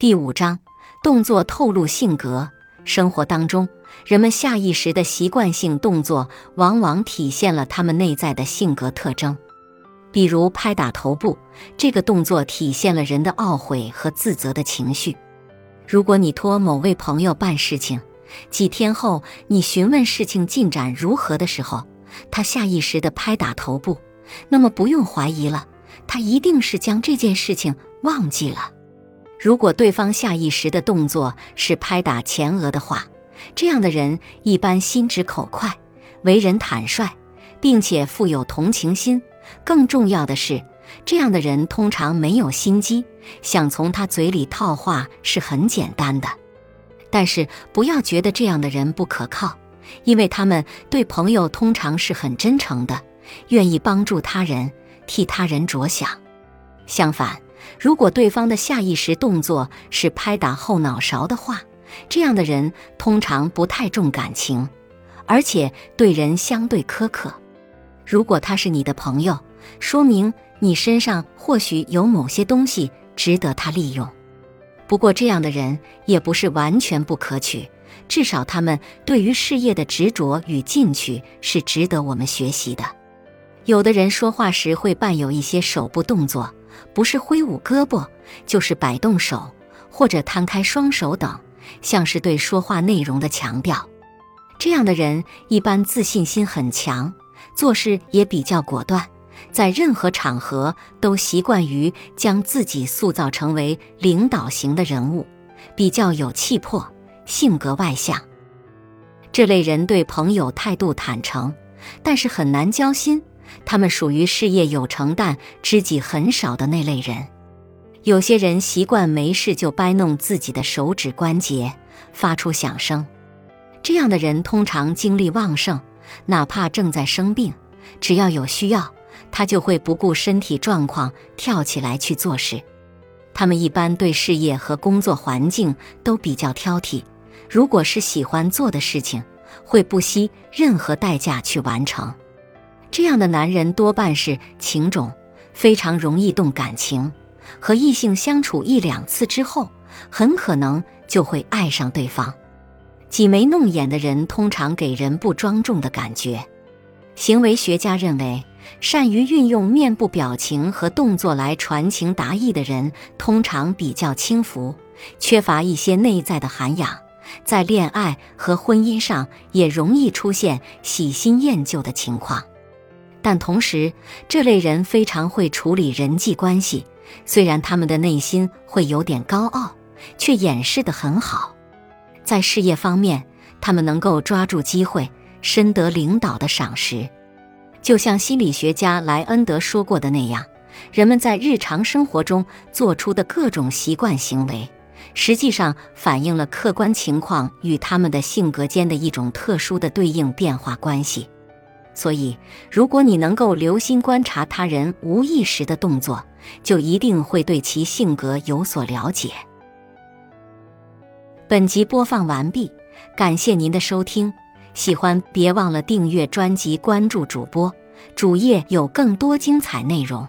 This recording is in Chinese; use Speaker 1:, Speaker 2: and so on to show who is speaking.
Speaker 1: 第五章，动作透露性格。生活当中，人们下意识的习惯性动作，往往体现了他们内在的性格特征。比如拍打头部，这个动作体现了人的懊悔和自责的情绪。如果你托某位朋友办事情，几天后你询问事情进展如何的时候，他下意识的拍打头部，那么不用怀疑了，他一定是将这件事情忘记了。如果对方下意识的动作是拍打前额的话，这样的人一般心直口快，为人坦率，并且富有同情心。更重要的是，这样的人通常没有心机，想从他嘴里套话是很简单的。但是不要觉得这样的人不可靠，因为他们对朋友通常是很真诚的，愿意帮助他人，替他人着想。相反，如果对方的下意识动作是拍打后脑勺的话，这样的人通常不太重感情，而且对人相对苛刻。如果他是你的朋友，说明你身上或许有某些东西值得他利用。不过，这样的人也不是完全不可取，至少他们对于事业的执着与进取是值得我们学习的。有的人说话时会伴有一些手部动作。不是挥舞胳膊，就是摆动手或者摊开双手等，像是对说话内容的强调。这样的人一般自信心很强，做事也比较果断，在任何场合都习惯于将自己塑造成为领导型的人物，比较有气魄，性格外向。这类人对朋友态度坦诚，但是很难交心。他们属于事业有成但知己很少的那类人。有些人习惯没事就掰弄自己的手指关节，发出响声。这样的人通常精力旺盛，哪怕正在生病，只要有需要，他就会不顾身体状况跳起来去做事。他们一般对事业和工作环境都比较挑剔，如果是喜欢做的事情，会不惜任何代价去完成。这样的男人多半是情种，非常容易动感情，和异性相处一两次之后，很可能就会爱上对方。挤眉弄眼的人通常给人不庄重的感觉。行为学家认为，善于运用面部表情和动作来传情达意的人，通常比较轻浮，缺乏一些内在的涵养，在恋爱和婚姻上也容易出现喜新厌旧的情况。但同时，这类人非常会处理人际关系。虽然他们的内心会有点高傲，却掩饰得很好。在事业方面，他们能够抓住机会，深得领导的赏识。就像心理学家莱恩德说过的那样，人们在日常生活中做出的各种习惯行为，实际上反映了客观情况与他们的性格间的一种特殊的对应变化关系。所以，如果你能够留心观察他人无意识的动作，就一定会对其性格有所了解。本集播放完毕，感谢您的收听。喜欢别忘了订阅专辑、关注主播，主页有更多精彩内容。